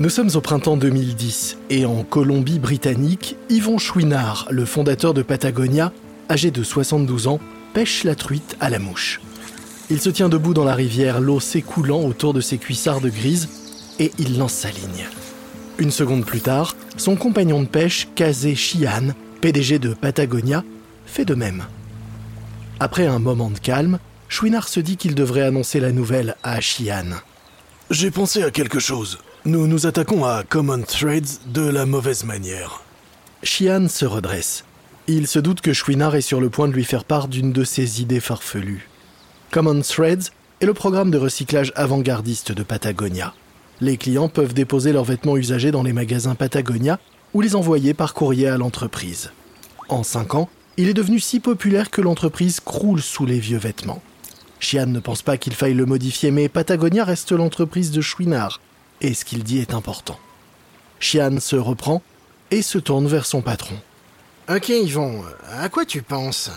Nous sommes au printemps 2010 et en Colombie-Britannique, Yvon Chouinard, le fondateur de Patagonia, âgé de 72 ans, pêche la truite à la mouche. Il se tient debout dans la rivière, l'eau s'écoulant autour de ses cuissardes grises, et il lance sa ligne. Une seconde plus tard, son compagnon de pêche, Kazé Chian, PDG de Patagonia, fait de même. Après un moment de calme, Chouinard se dit qu'il devrait annoncer la nouvelle à Chian. J'ai pensé à quelque chose. Nous nous attaquons à Common Threads de la mauvaise manière. Chian se redresse. Il se doute que Chouinard est sur le point de lui faire part d'une de ses idées farfelues. Common Threads est le programme de recyclage avant-gardiste de Patagonia. Les clients peuvent déposer leurs vêtements usagés dans les magasins Patagonia ou les envoyer par courrier à l'entreprise. En 5 ans, il est devenu si populaire que l'entreprise croule sous les vieux vêtements. Chian ne pense pas qu'il faille le modifier, mais Patagonia reste l'entreprise de Chouinard, et ce qu'il dit est important. Chian se reprend et se tourne vers son patron. Ok Yvon, à quoi tu penses?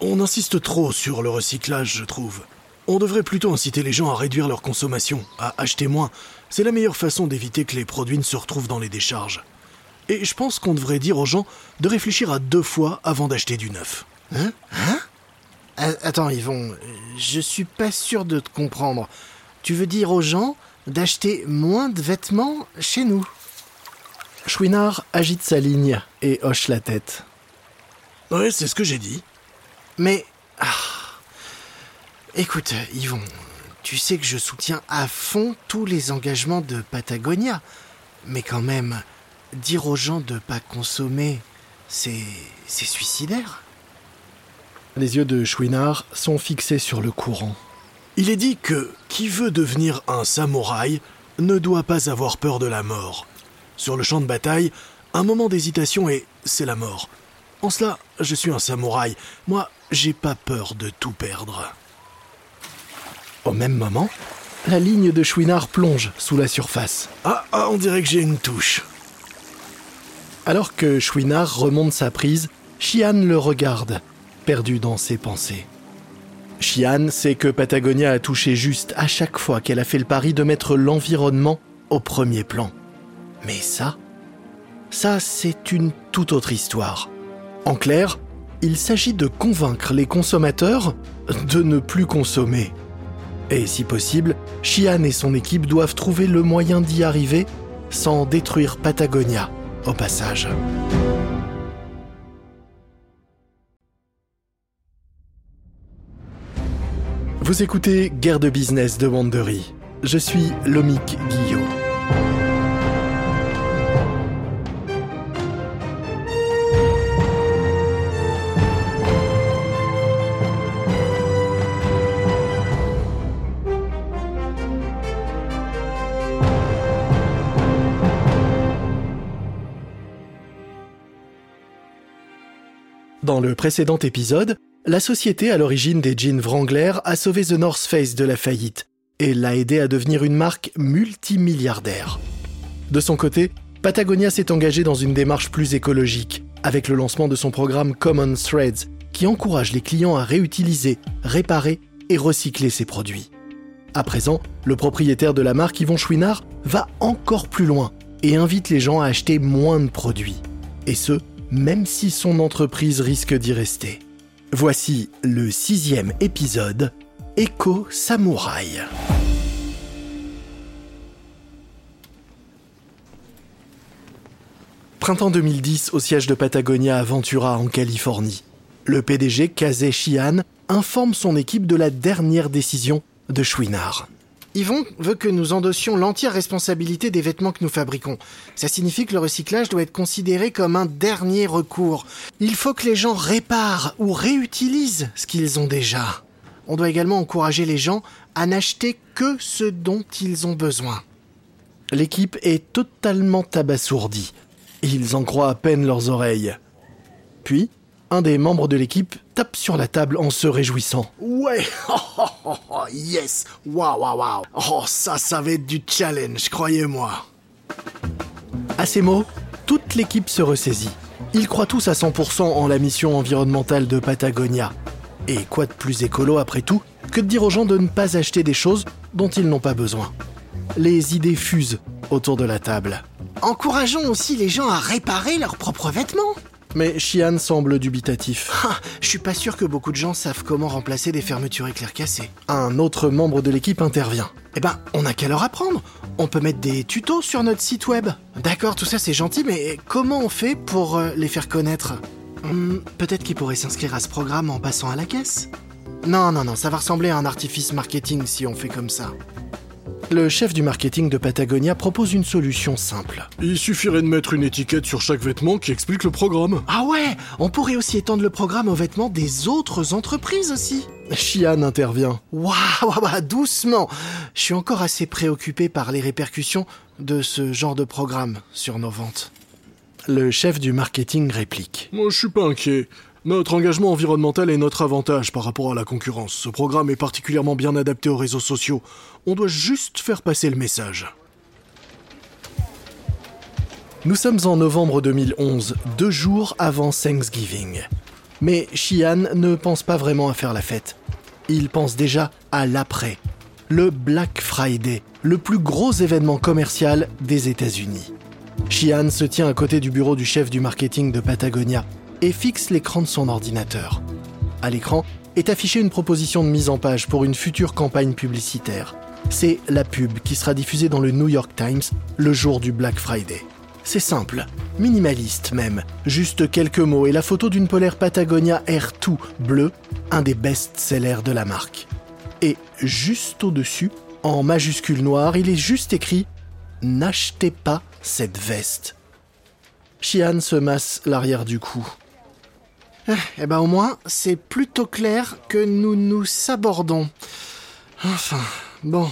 On insiste trop sur le recyclage, je trouve. On devrait plutôt inciter les gens à réduire leur consommation, à acheter moins. C'est la meilleure façon d'éviter que les produits ne se retrouvent dans les décharges. Et je pense qu'on devrait dire aux gens de réfléchir à deux fois avant d'acheter du neuf. Hein? Hein? Attends Yvon, je suis pas sûr de te comprendre. Tu veux dire aux gens d'acheter moins de vêtements chez nous. Chouinard agite sa ligne et hoche la tête. Ouais, c'est ce que j'ai dit. Mais. Ah, écoute, Yvon, tu sais que je soutiens à fond tous les engagements de Patagonia. Mais quand même, dire aux gens de pas consommer, c'est. c'est suicidaire. Les yeux de Chouinard sont fixés sur le courant. Il est dit que qui veut devenir un samouraï ne doit pas avoir peur de la mort. Sur le champ de bataille, un moment d'hésitation et c'est la mort. En cela, je suis un samouraï. Moi, j'ai pas peur de tout perdre. Au même moment, la ligne de Chouinard plonge sous la surface. Ah, ah on dirait que j'ai une touche. Alors que Chouinard remonte sa prise, Chian le regarde, perdu dans ses pensées. Chian sait que Patagonia a touché juste à chaque fois qu'elle a fait le pari de mettre l'environnement au premier plan. Mais ça, ça c'est une toute autre histoire. En clair, il s'agit de convaincre les consommateurs de ne plus consommer. Et si possible, Chian et son équipe doivent trouver le moyen d'y arriver sans détruire Patagonia au passage. Vous écoutez Guerre de business de Wandery. Je suis Lomik Guillot. Dans le précédent épisode, la société à l'origine des jeans Wrangler a sauvé The North Face de la faillite et l'a aidé à devenir une marque multimilliardaire. De son côté, Patagonia s'est engagé dans une démarche plus écologique avec le lancement de son programme Common Threads qui encourage les clients à réutiliser, réparer et recycler ses produits. À présent, le propriétaire de la marque Yvon Chouinard va encore plus loin et invite les gens à acheter moins de produits. Et ce, même si son entreprise risque d'y rester. Voici le sixième épisode, Eco Samouraï. Printemps 2010 au siège de Patagonia Ventura en Californie. Le PDG Kazé Chian informe son équipe de la dernière décision de Chouinard. Yvon veut que nous endossions l'entière responsabilité des vêtements que nous fabriquons. Ça signifie que le recyclage doit être considéré comme un dernier recours. Il faut que les gens réparent ou réutilisent ce qu'ils ont déjà. On doit également encourager les gens à n'acheter que ce dont ils ont besoin. L'équipe est totalement abasourdie. Ils en croient à peine leurs oreilles. Puis, un des membres de l'équipe tape sur la table en se réjouissant. Ouais, yes, waouh, waouh, waouh. Oh, ça, ça va être du challenge, croyez-moi. À ces mots, toute l'équipe se ressaisit. Ils croient tous à 100% en la mission environnementale de Patagonia. Et quoi de plus écolo après tout que de dire aux gens de ne pas acheter des choses dont ils n'ont pas besoin. Les idées fusent autour de la table. Encourageons aussi les gens à réparer leurs propres vêtements. Mais Shian semble dubitatif. Ah, je suis pas sûr que beaucoup de gens savent comment remplacer des fermetures éclair cassées. Un autre membre de l'équipe intervient. Eh ben, on a qu'à leur apprendre. On peut mettre des tutos sur notre site web. D'accord, tout ça c'est gentil, mais comment on fait pour euh, les faire connaître? Hmm, Peut-être qu'ils pourraient s'inscrire à ce programme en passant à la caisse? Non, non, non, ça va ressembler à un artifice marketing si on fait comme ça. Le chef du marketing de Patagonia propose une solution simple. Il suffirait de mettre une étiquette sur chaque vêtement qui explique le programme. Ah ouais On pourrait aussi étendre le programme aux vêtements des autres entreprises aussi. Shian intervient. Waouh, waouh, waouh, doucement Je suis encore assez préoccupé par les répercussions de ce genre de programme sur nos ventes. Le chef du marketing réplique. Moi, je suis pas inquiet. Notre engagement environnemental est notre avantage par rapport à la concurrence. Ce programme est particulièrement bien adapté aux réseaux sociaux. On doit juste faire passer le message. Nous sommes en novembre 2011, deux jours avant Thanksgiving. Mais Shian ne pense pas vraiment à faire la fête. Il pense déjà à l'après. Le Black Friday, le plus gros événement commercial des États-Unis. Shian se tient à côté du bureau du chef du marketing de Patagonia et fixe l'écran de son ordinateur. À l'écran est affichée une proposition de mise en page pour une future campagne publicitaire. C'est la pub qui sera diffusée dans le New York Times le jour du Black Friday. C'est simple, minimaliste même, juste quelques mots et la photo d'une polaire Patagonia R2 bleu, un des best-sellers de la marque. Et juste au-dessus, en majuscule noire, il est juste écrit N'achetez pas cette veste. Shian se masse l'arrière du cou. Eh ben au moins, c'est plutôt clair que nous nous sabordons. Enfin, bon,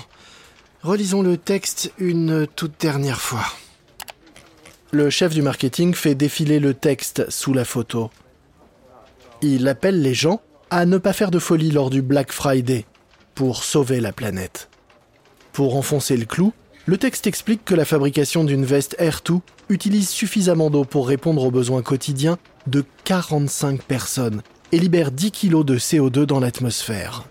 relisons le texte une toute dernière fois. Le chef du marketing fait défiler le texte sous la photo. Il appelle les gens à ne pas faire de folie lors du Black Friday pour sauver la planète. Pour enfoncer le clou, le texte explique que la fabrication d'une veste Air2 utilise suffisamment d'eau pour répondre aux besoins quotidiens de 45 personnes et libère 10 kg de CO2 dans l'atmosphère.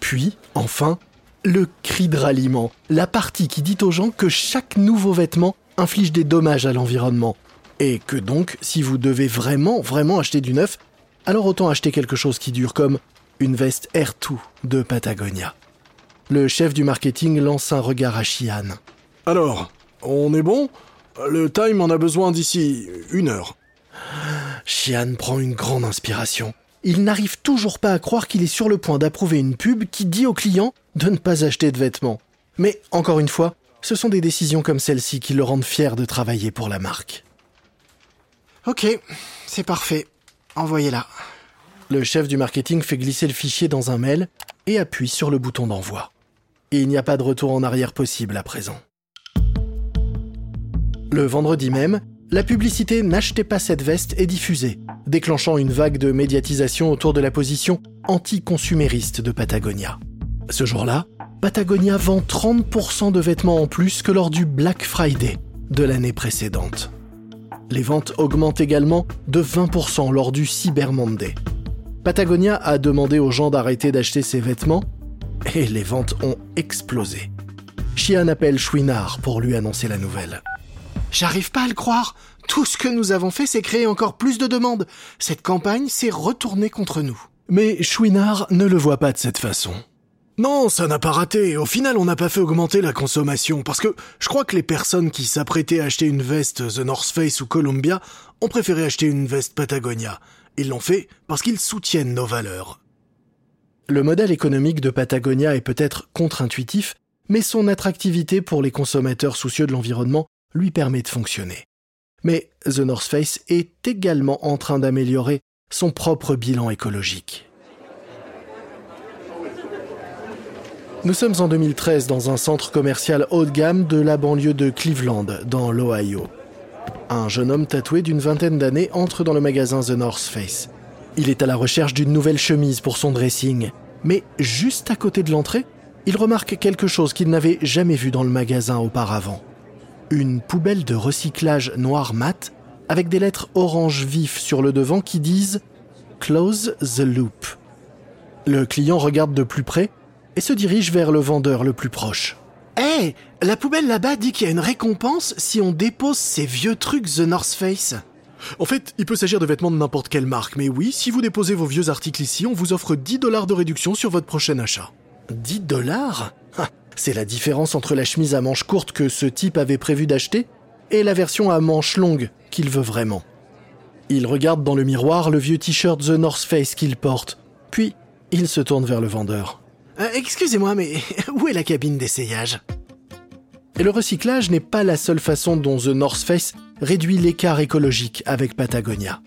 Puis, enfin, le cri de ralliement, la partie qui dit aux gens que chaque nouveau vêtement inflige des dommages à l'environnement. Et que donc, si vous devez vraiment, vraiment acheter du neuf, alors autant acheter quelque chose qui dure comme une veste Air2 de Patagonia. Le chef du marketing lance un regard à Shian. Alors, on est bon? Le time en a besoin d'ici une heure. Shian prend une grande inspiration. Il n'arrive toujours pas à croire qu'il est sur le point d'approuver une pub qui dit aux clients de ne pas acheter de vêtements. Mais encore une fois, ce sont des décisions comme celle-ci qui le rendent fier de travailler pour la marque. Ok, c'est parfait. Envoyez-la. Le chef du marketing fait glisser le fichier dans un mail et appuie sur le bouton d'envoi. Et il n'y a pas de retour en arrière possible à présent. Le vendredi même, la publicité N'achetez pas cette veste est diffusée, déclenchant une vague de médiatisation autour de la position anti-consumériste de Patagonia. Ce jour-là, Patagonia vend 30% de vêtements en plus que lors du Black Friday de l'année précédente. Les ventes augmentent également de 20% lors du Cyber Monday. Patagonia a demandé aux gens d'arrêter d'acheter ses vêtements et les ventes ont explosé. Shian appelle Chouinard pour lui annoncer la nouvelle. J'arrive pas à le croire. Tout ce que nous avons fait, c'est créer encore plus de demandes. Cette campagne s'est retournée contre nous. Mais Chouinard ne le voit pas de cette façon. Non, ça n'a pas raté. Au final, on n'a pas fait augmenter la consommation parce que je crois que les personnes qui s'apprêtaient à acheter une veste The North Face ou Columbia ont préféré acheter une veste Patagonia. Ils l'ont fait parce qu'ils soutiennent nos valeurs. Le modèle économique de Patagonia est peut-être contre-intuitif, mais son attractivité pour les consommateurs soucieux de l'environnement lui permet de fonctionner. Mais The North Face est également en train d'améliorer son propre bilan écologique. Nous sommes en 2013 dans un centre commercial haut de gamme de la banlieue de Cleveland, dans l'Ohio. Un jeune homme tatoué d'une vingtaine d'années entre dans le magasin The North Face. Il est à la recherche d'une nouvelle chemise pour son dressing, mais juste à côté de l'entrée, il remarque quelque chose qu'il n'avait jamais vu dans le magasin auparavant. Une poubelle de recyclage noir mat avec des lettres orange vif sur le devant qui disent Close the loop. Le client regarde de plus près et se dirige vers le vendeur le plus proche. Hé, la poubelle là-bas dit qu'il y a une récompense si on dépose ces vieux trucs The North Face. En fait, il peut s'agir de vêtements de n'importe quelle marque, mais oui, si vous déposez vos vieux articles ici, on vous offre 10 dollars de réduction sur votre prochain achat. 10 dollars? Ah, C'est la différence entre la chemise à manches courtes que ce type avait prévu d'acheter et la version à manches longues qu'il veut vraiment. Il regarde dans le miroir le vieux t-shirt The North Face qu'il porte, puis il se tourne vers le vendeur. Euh, Excusez-moi, mais où est la cabine d'essayage? Et le recyclage n'est pas la seule façon dont The North Face réduit l'écart écologique avec Patagonia.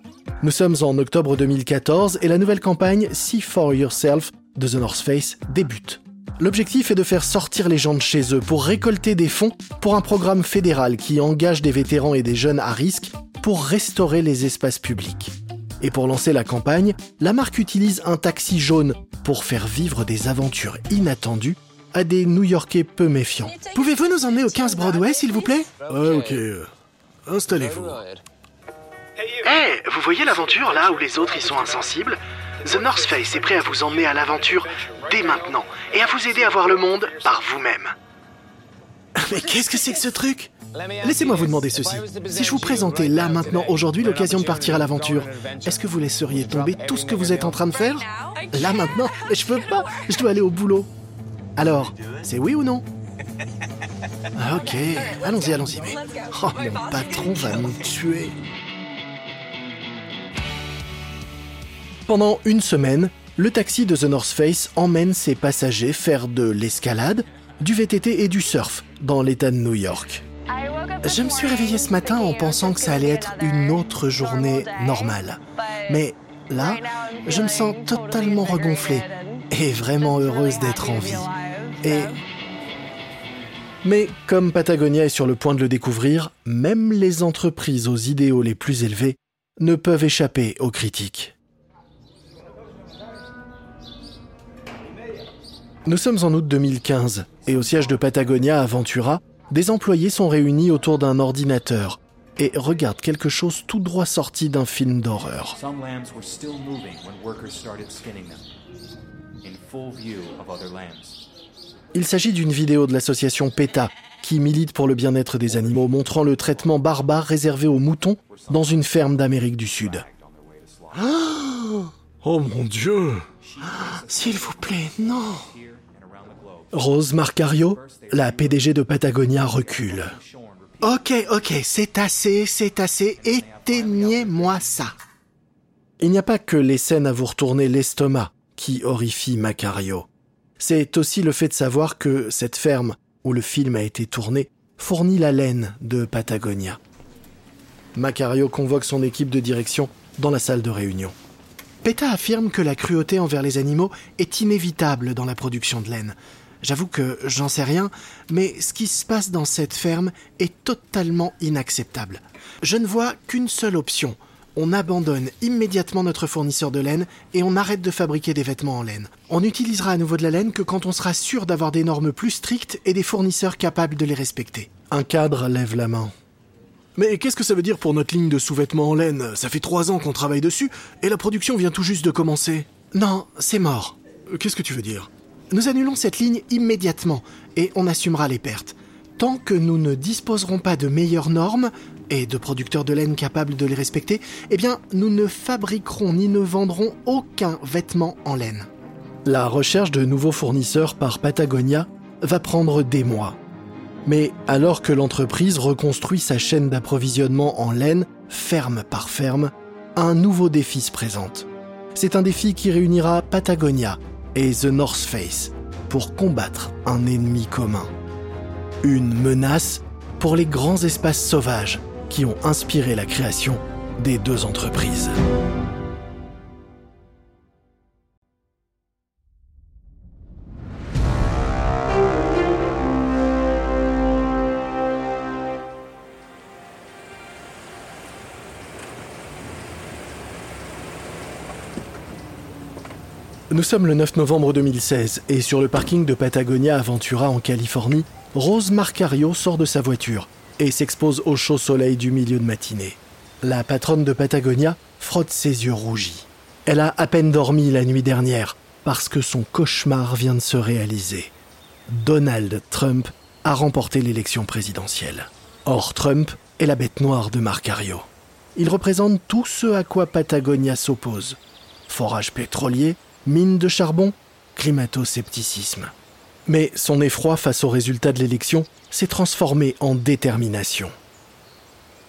Nous sommes en octobre 2014 et la nouvelle campagne See for Yourself de The North Face débute. L'objectif est de faire sortir les gens de chez eux pour récolter des fonds pour un programme fédéral qui engage des vétérans et des jeunes à risque pour restaurer les espaces publics. Et pour lancer la campagne, la marque utilise un taxi jaune pour faire vivre des aventures inattendues à des New-Yorkais peu méfiants. Pouvez-vous nous emmener au 15 Broadway, s'il vous plaît? Ouais, ok. euh, Installez-vous. Hé, vous voyez l'aventure là où les autres y sont insensibles? The North Face est prêt à vous emmener à l'aventure dès maintenant et à vous aider à voir le monde par vous-même. Mais qu'est-ce que c'est que ce truc? Laissez-moi vous demander ceci. Si je vous présentais là maintenant aujourd'hui l'occasion de partir à l'aventure, est-ce que vous laisseriez tomber tout ce que vous êtes en train de faire? Là maintenant je peux pas, je dois aller au boulot. Alors, c'est oui ou non? Ok, allons-y, allons-y. Mais oh, mon patron va nous tuer. Pendant une semaine, le taxi de The North Face emmène ses passagers faire de l'escalade, du VTT et du surf dans l'État de New York. Je me suis réveillée ce matin en pensant que ça allait être une autre journée normale. Mais là, je me sens totalement regonflée et vraiment heureuse d'être en vie. Et Mais comme Patagonia est sur le point de le découvrir, même les entreprises aux idéaux les plus élevés ne peuvent échapper aux critiques. Nous sommes en août 2015 et au siège de Patagonia à Ventura, des employés sont réunis autour d'un ordinateur et regardent quelque chose tout droit sorti d'un film d'horreur. Some lambs were still moving when workers started skinning them, in full view of other lambs. Il s'agit d'une vidéo de l'association PETA qui milite pour le bien-être des animaux, montrant le traitement barbare réservé aux moutons dans une ferme d'Amérique du Sud. Oh mon dieu s'il vous plaît, non. Rose Marcario, la PDG de Patagonia, recule. Ok, ok, c'est assez, c'est assez. Éteignez-moi ça. Il n'y a pas que les scènes à vous retourner l'estomac qui horrifient Macario. C'est aussi le fait de savoir que cette ferme où le film a été tourné fournit la laine de Patagonia. Macario convoque son équipe de direction dans la salle de réunion. PETA affirme que la cruauté envers les animaux est inévitable dans la production de laine. J'avoue que j'en sais rien, mais ce qui se passe dans cette ferme est totalement inacceptable. Je ne vois qu'une seule option. On abandonne immédiatement notre fournisseur de laine et on arrête de fabriquer des vêtements en laine. On n'utilisera à nouveau de la laine que quand on sera sûr d'avoir des normes plus strictes et des fournisseurs capables de les respecter. Un cadre lève la main. Mais qu'est-ce que ça veut dire pour notre ligne de sous-vêtements en laine? Ça fait trois ans qu'on travaille dessus et la production vient tout juste de commencer. Non, c'est mort. Euh, Qu'est-ce que tu veux dire? Nous annulons cette ligne immédiatement et on assumera les pertes. Tant que nous ne disposerons pas de meilleures normes et de producteurs de laine capables de les respecter, eh bien, nous ne fabriquerons ni ne vendrons aucun vêtement en laine. La recherche de nouveaux fournisseurs par Patagonia va prendre des mois. Mais alors que l'entreprise reconstruit sa chaîne d'approvisionnement en laine, ferme par ferme, un nouveau défi se présente. C'est un défi qui réunira Patagonia et The North Face pour combattre un ennemi commun. Une menace pour les grands espaces sauvages qui ont inspiré la création des deux entreprises. Nous sommes le 9 novembre 2016 et sur le parking de Patagonia à Ventura en Californie, Rose Marcario sort de sa voiture et s'expose au chaud soleil du milieu de matinée. La patronne de Patagonia frotte ses yeux rougis. Elle a à peine dormi la nuit dernière parce que son cauchemar vient de se réaliser. Donald Trump a remporté l'élection présidentielle. Or, Trump est la bête noire de Marcario. Il représente tout ce à quoi Patagonia s'oppose. Forage pétrolier, mines de charbon, climato-scepticisme. Mais son effroi face aux résultats de l'élection s'est transformé en détermination.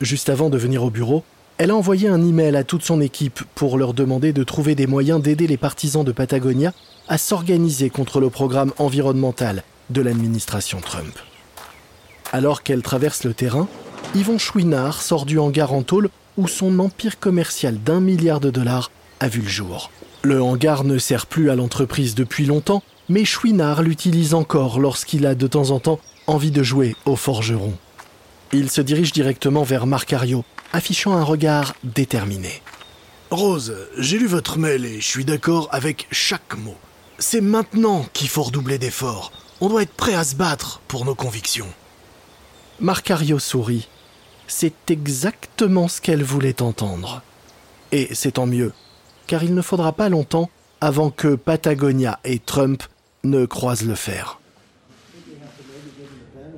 Juste avant de venir au bureau, elle a envoyé un email à toute son équipe pour leur demander de trouver des moyens d'aider les partisans de Patagonia à s'organiser contre le programme environnemental de l'administration Trump. Alors qu'elle traverse le terrain, Yvon Chouinard sort du hangar en tôle où son empire commercial d'un milliard de dollars a vu le jour. Le hangar ne sert plus à l'entreprise depuis longtemps, mais Chouinard l'utilise encore lorsqu'il a de temps en temps envie de jouer au forgeron. Il se dirige directement vers Marcario, affichant un regard déterminé. Rose, j'ai lu votre mail et je suis d'accord avec chaque mot. C'est maintenant qu'il faut redoubler d'efforts. On doit être prêt à se battre pour nos convictions. Marcario sourit. C'est exactement ce qu'elle voulait entendre. Et c'est tant mieux, car il ne faudra pas longtemps avant que Patagonia et Trump ne croisent le fer.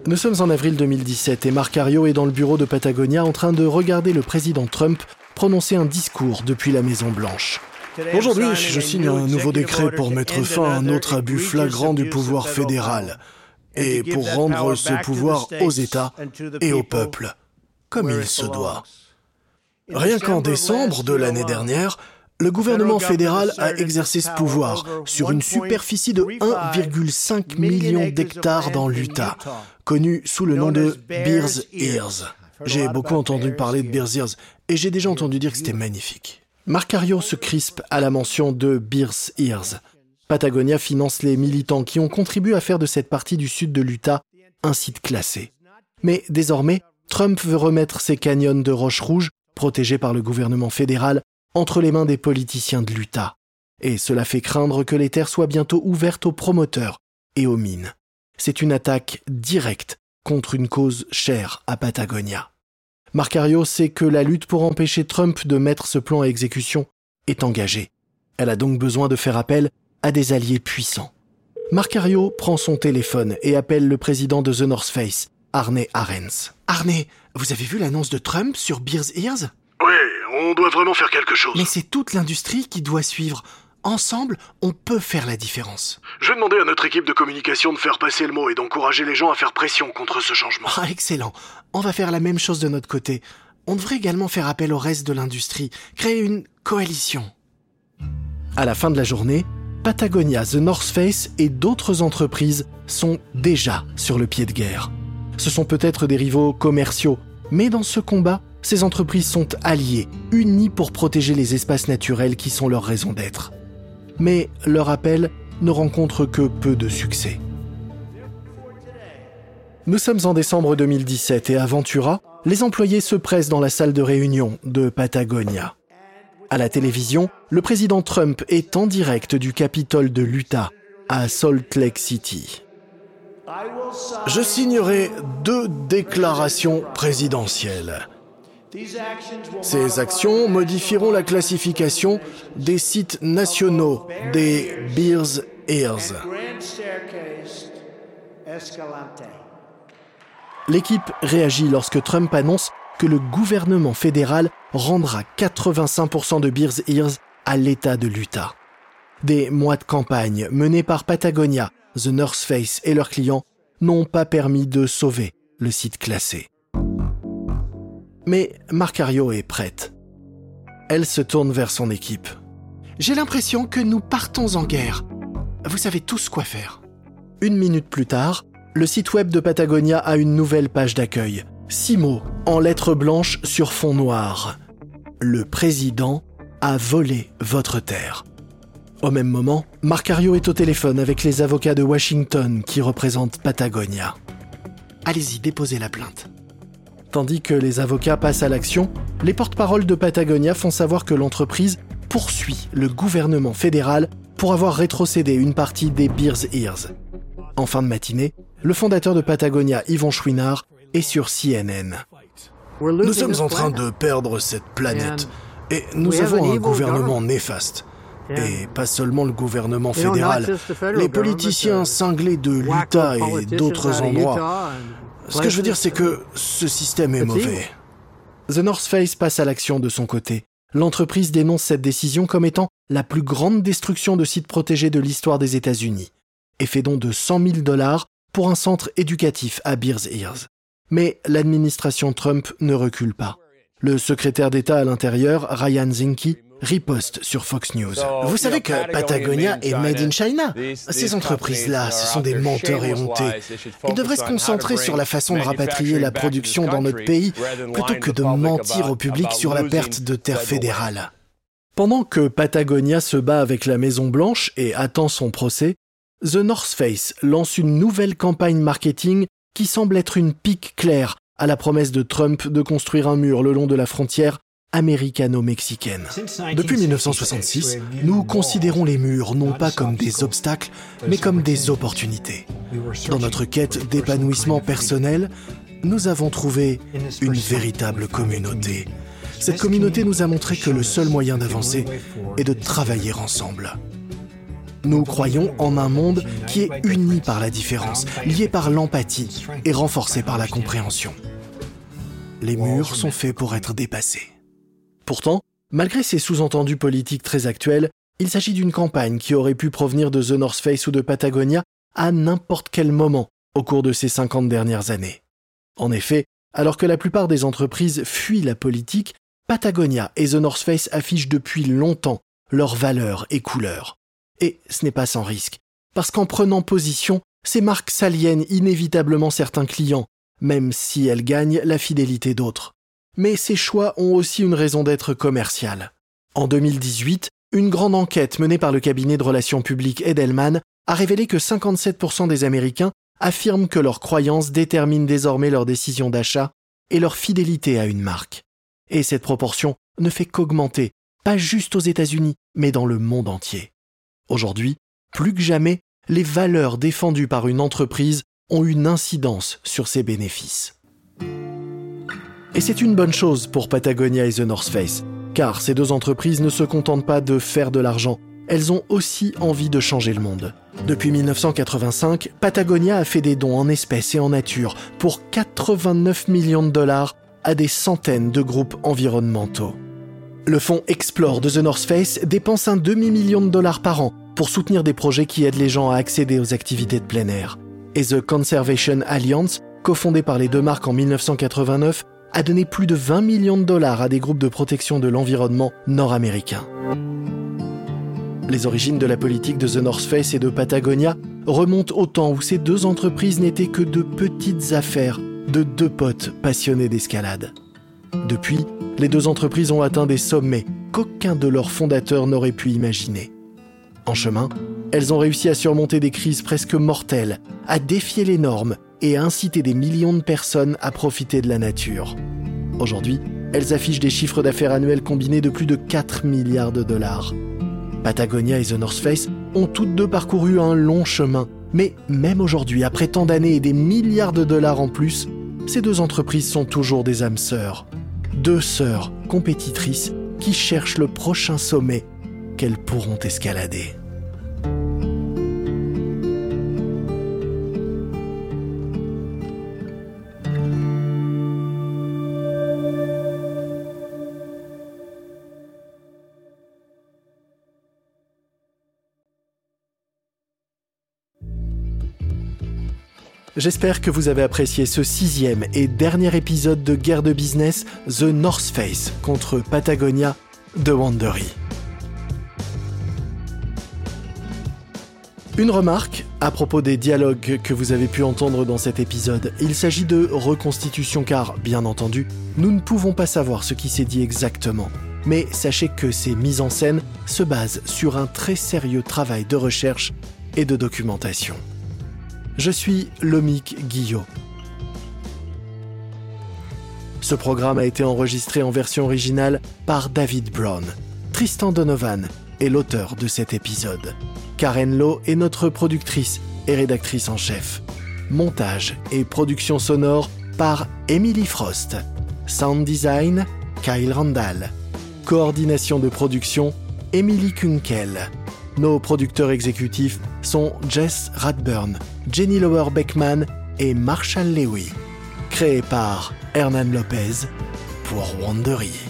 Nous sommes en avril 2017 et Marcario est dans le bureau de Patagonia en train de regarder le président Trump prononcer un discours depuis la Maison Blanche. Aujourd'hui, je signe un nouveau décret pour mettre fin à un autre abus flagrant du pouvoir fédéral et pour rendre ce pouvoir aux États et au peuple, comme il se doit. Rien qu'en décembre de l'année dernière, le gouvernement fédéral a exercé ce pouvoir sur une superficie de 1,5 million d'hectares dans l'Utah, connu sous le nom de Bears Ears. J'ai beaucoup entendu parler de Bears Ears et j'ai déjà entendu dire que c'était magnifique. Marcario se crispe à la mention de Bears Ears. Patagonia finance les militants qui ont contribué à faire de cette partie du sud de l'Utah un site classé. Mais désormais, Trump veut remettre ces canyons de roches rouges, protégés par le gouvernement fédéral, entre les mains des politiciens de l'Utah. Et cela fait craindre que les terres soient bientôt ouvertes aux promoteurs et aux mines. C'est une attaque directe contre une cause chère à Patagonia. Marcario sait que la lutte pour empêcher Trump de mettre ce plan à exécution est engagée. Elle a donc besoin de faire appel à des alliés puissants. Marcario prend son téléphone et appelle le président de The North Face, Arne Arens. Arne, vous avez vu l'annonce de Trump sur Beers Ears? Oui, on doit vraiment faire quelque chose. Mais c'est toute l'industrie qui doit suivre. Ensemble, on peut faire la différence. Je vais demander à notre équipe de communication de faire passer le mot et d'encourager les gens à faire pression contre ce changement. Ah, excellent. On va faire la même chose de notre côté. On devrait également faire appel au reste de l'industrie, créer une coalition. À la fin de la journée, Patagonia, The North Face et d'autres entreprises sont déjà sur le pied de guerre. Ce sont peut-être des rivaux commerciaux, mais dans ce combat, ces entreprises sont alliées, unies pour protéger les espaces naturels qui sont leur raison d'être. Mais leur appel ne rencontre que peu de succès. Nous sommes en décembre 2017 et à Ventura, les employés se pressent dans la salle de réunion de Patagonia. À la télévision, le président Trump est en direct du Capitole de l'Utah, à Salt Lake City. Je signerai deux déclarations présidentielles. Ces actions modifieront la classification des sites nationaux des Beers Ears. L'équipe réagit lorsque Trump annonce que le gouvernement fédéral rendra 85% de Beers Ears à l'État de l'Utah. Des mois de campagne menés par Patagonia, The North Face et leurs clients n'ont pas permis de sauver le site classé. Mais Marcario est prête. Elle se tourne vers son équipe. J'ai l'impression que nous partons en guerre. Vous savez tous quoi faire. Une minute plus tard, le site web de Patagonia a une nouvelle page d'accueil. Six mots en lettres blanches sur fond noir. Le président a volé votre terre. Au même moment, Marcario est au téléphone avec les avocats de Washington qui représentent Patagonia. Allez-y, déposez la plainte. Tandis que les avocats passent à l'action, les porte-paroles de Patagonia font savoir que l'entreprise poursuit le gouvernement fédéral pour avoir rétrocédé une partie des Beers Ears. En fin de matinée, le fondateur de Patagonia, Yvon Chouinard, est sur CNN. Nous sommes en train de perdre cette planète et nous avons un gouvernement néfaste. Et pas seulement le gouvernement fédéral. Les politiciens cinglés de l'Utah et d'autres endroits. Ce que je veux dire, c'est que ce système est mauvais. The North Face passe à l'action de son côté. L'entreprise dénonce cette décision comme étant la plus grande destruction de sites protégés de l'histoire des États-Unis et fait don de 100 000 dollars pour un centre éducatif à Bears Ears. Mais l'administration Trump ne recule pas. Le secrétaire d'État à l'intérieur, Ryan Zinke, riposte sur Fox News. Vous savez que Patagonia est made in China. Ces entreprises-là, ce sont des menteurs et hontés. Ils devraient se concentrer sur la façon de rapatrier la production dans notre pays plutôt que de mentir au public sur la perte de terres fédérales. Pendant que Patagonia se bat avec la Maison Blanche et attend son procès, The North Face lance une nouvelle campagne marketing qui semble être une pique claire à la promesse de Trump de construire un mur le long de la frontière américano-mexicaine. Depuis 1966, nous considérons les murs non pas comme des obstacles, mais comme des opportunités. Dans notre quête d'épanouissement personnel, nous avons trouvé une véritable communauté. Cette communauté nous a montré que le seul moyen d'avancer est de travailler ensemble. Nous croyons en un monde qui est uni par la différence, lié par l'empathie et renforcé par la compréhension. Les murs sont faits pour être dépassés. Pourtant, malgré ces sous-entendus politiques très actuels, il s'agit d'une campagne qui aurait pu provenir de The North Face ou de Patagonia à n'importe quel moment au cours de ces 50 dernières années. En effet, alors que la plupart des entreprises fuient la politique, Patagonia et The North Face affichent depuis longtemps leurs valeurs et couleurs. Et ce n'est pas sans risque, parce qu'en prenant position, ces marques s'aliènent inévitablement certains clients, même si elles gagnent la fidélité d'autres. Mais ces choix ont aussi une raison d'être commerciale. En 2018, une grande enquête menée par le cabinet de relations publiques Edelman a révélé que 57% des Américains affirment que leurs croyances déterminent désormais leur décision d'achat et leur fidélité à une marque. Et cette proportion ne fait qu'augmenter, pas juste aux États-Unis, mais dans le monde entier. Aujourd'hui, plus que jamais, les valeurs défendues par une entreprise ont une incidence sur ses bénéfices. Et c'est une bonne chose pour Patagonia et The North Face, car ces deux entreprises ne se contentent pas de faire de l'argent, elles ont aussi envie de changer le monde. Depuis 1985, Patagonia a fait des dons en espèces et en nature pour 89 millions de dollars à des centaines de groupes environnementaux. Le fonds Explore de The North Face dépense un demi-million de dollars par an pour soutenir des projets qui aident les gens à accéder aux activités de plein air. Et The Conservation Alliance, cofondée par les deux marques en 1989, a donné plus de 20 millions de dollars à des groupes de protection de l'environnement nord-américains. Les origines de la politique de The North Face et de Patagonia remontent au temps où ces deux entreprises n'étaient que de petites affaires de deux potes passionnés d'escalade. Depuis, les deux entreprises ont atteint des sommets qu'aucun de leurs fondateurs n'aurait pu imaginer. En chemin, elles ont réussi à surmonter des crises presque mortelles, à défier les normes et inciter des millions de personnes à profiter de la nature. Aujourd'hui, elles affichent des chiffres d'affaires annuels combinés de plus de 4 milliards de dollars. Patagonia et The North Face ont toutes deux parcouru un long chemin, mais même aujourd'hui, après tant d'années et des milliards de dollars en plus, ces deux entreprises sont toujours des âmes sœurs. Deux sœurs compétitrices qui cherchent le prochain sommet qu'elles pourront escalader. J'espère que vous avez apprécié ce sixième et dernier épisode de Guerre de business The North Face contre Patagonia de Wandery. Une remarque à propos des dialogues que vous avez pu entendre dans cet épisode. Il s'agit de reconstitution car, bien entendu, nous ne pouvons pas savoir ce qui s'est dit exactement. Mais sachez que ces mises en scène se basent sur un très sérieux travail de recherche et de documentation. Je suis Lomik Guillot. Ce programme a été enregistré en version originale par David Brown. Tristan Donovan est l'auteur de cet épisode. Karen Lowe est notre productrice et rédactrice en chef. Montage et production sonore par Emily Frost. Sound design, Kyle Randall. Coordination de production, Emily Kunkel. Nos producteurs exécutifs sont Jess Radburn, Jenny Lower Beckman et Marshall Lewy. Créé par Hernan Lopez pour Wandery.